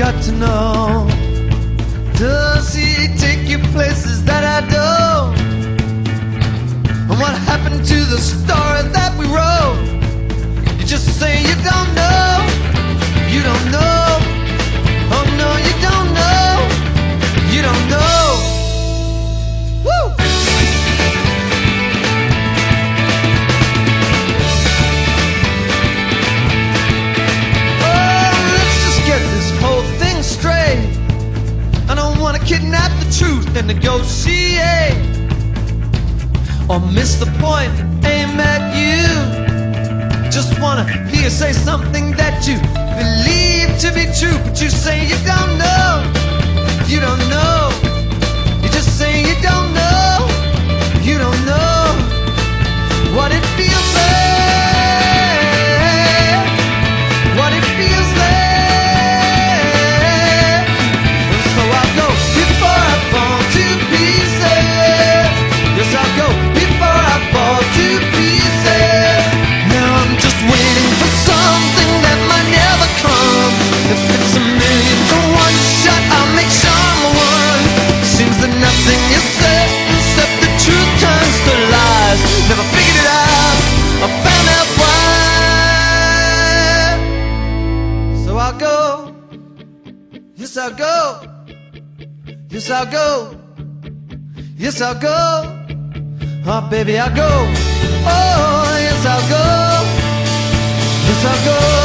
got to know Does he take you places that I don't? And what happened to the story to negotiate or miss the point Aim at you. Just wanna hear you say something that you believe to be true, but you say you don't know. You don't know. go. Yes, I'll go. Yes, I'll go. Yes, I'll go. Oh, baby, I'll go. Oh, yes, I'll go. Yes, I'll go.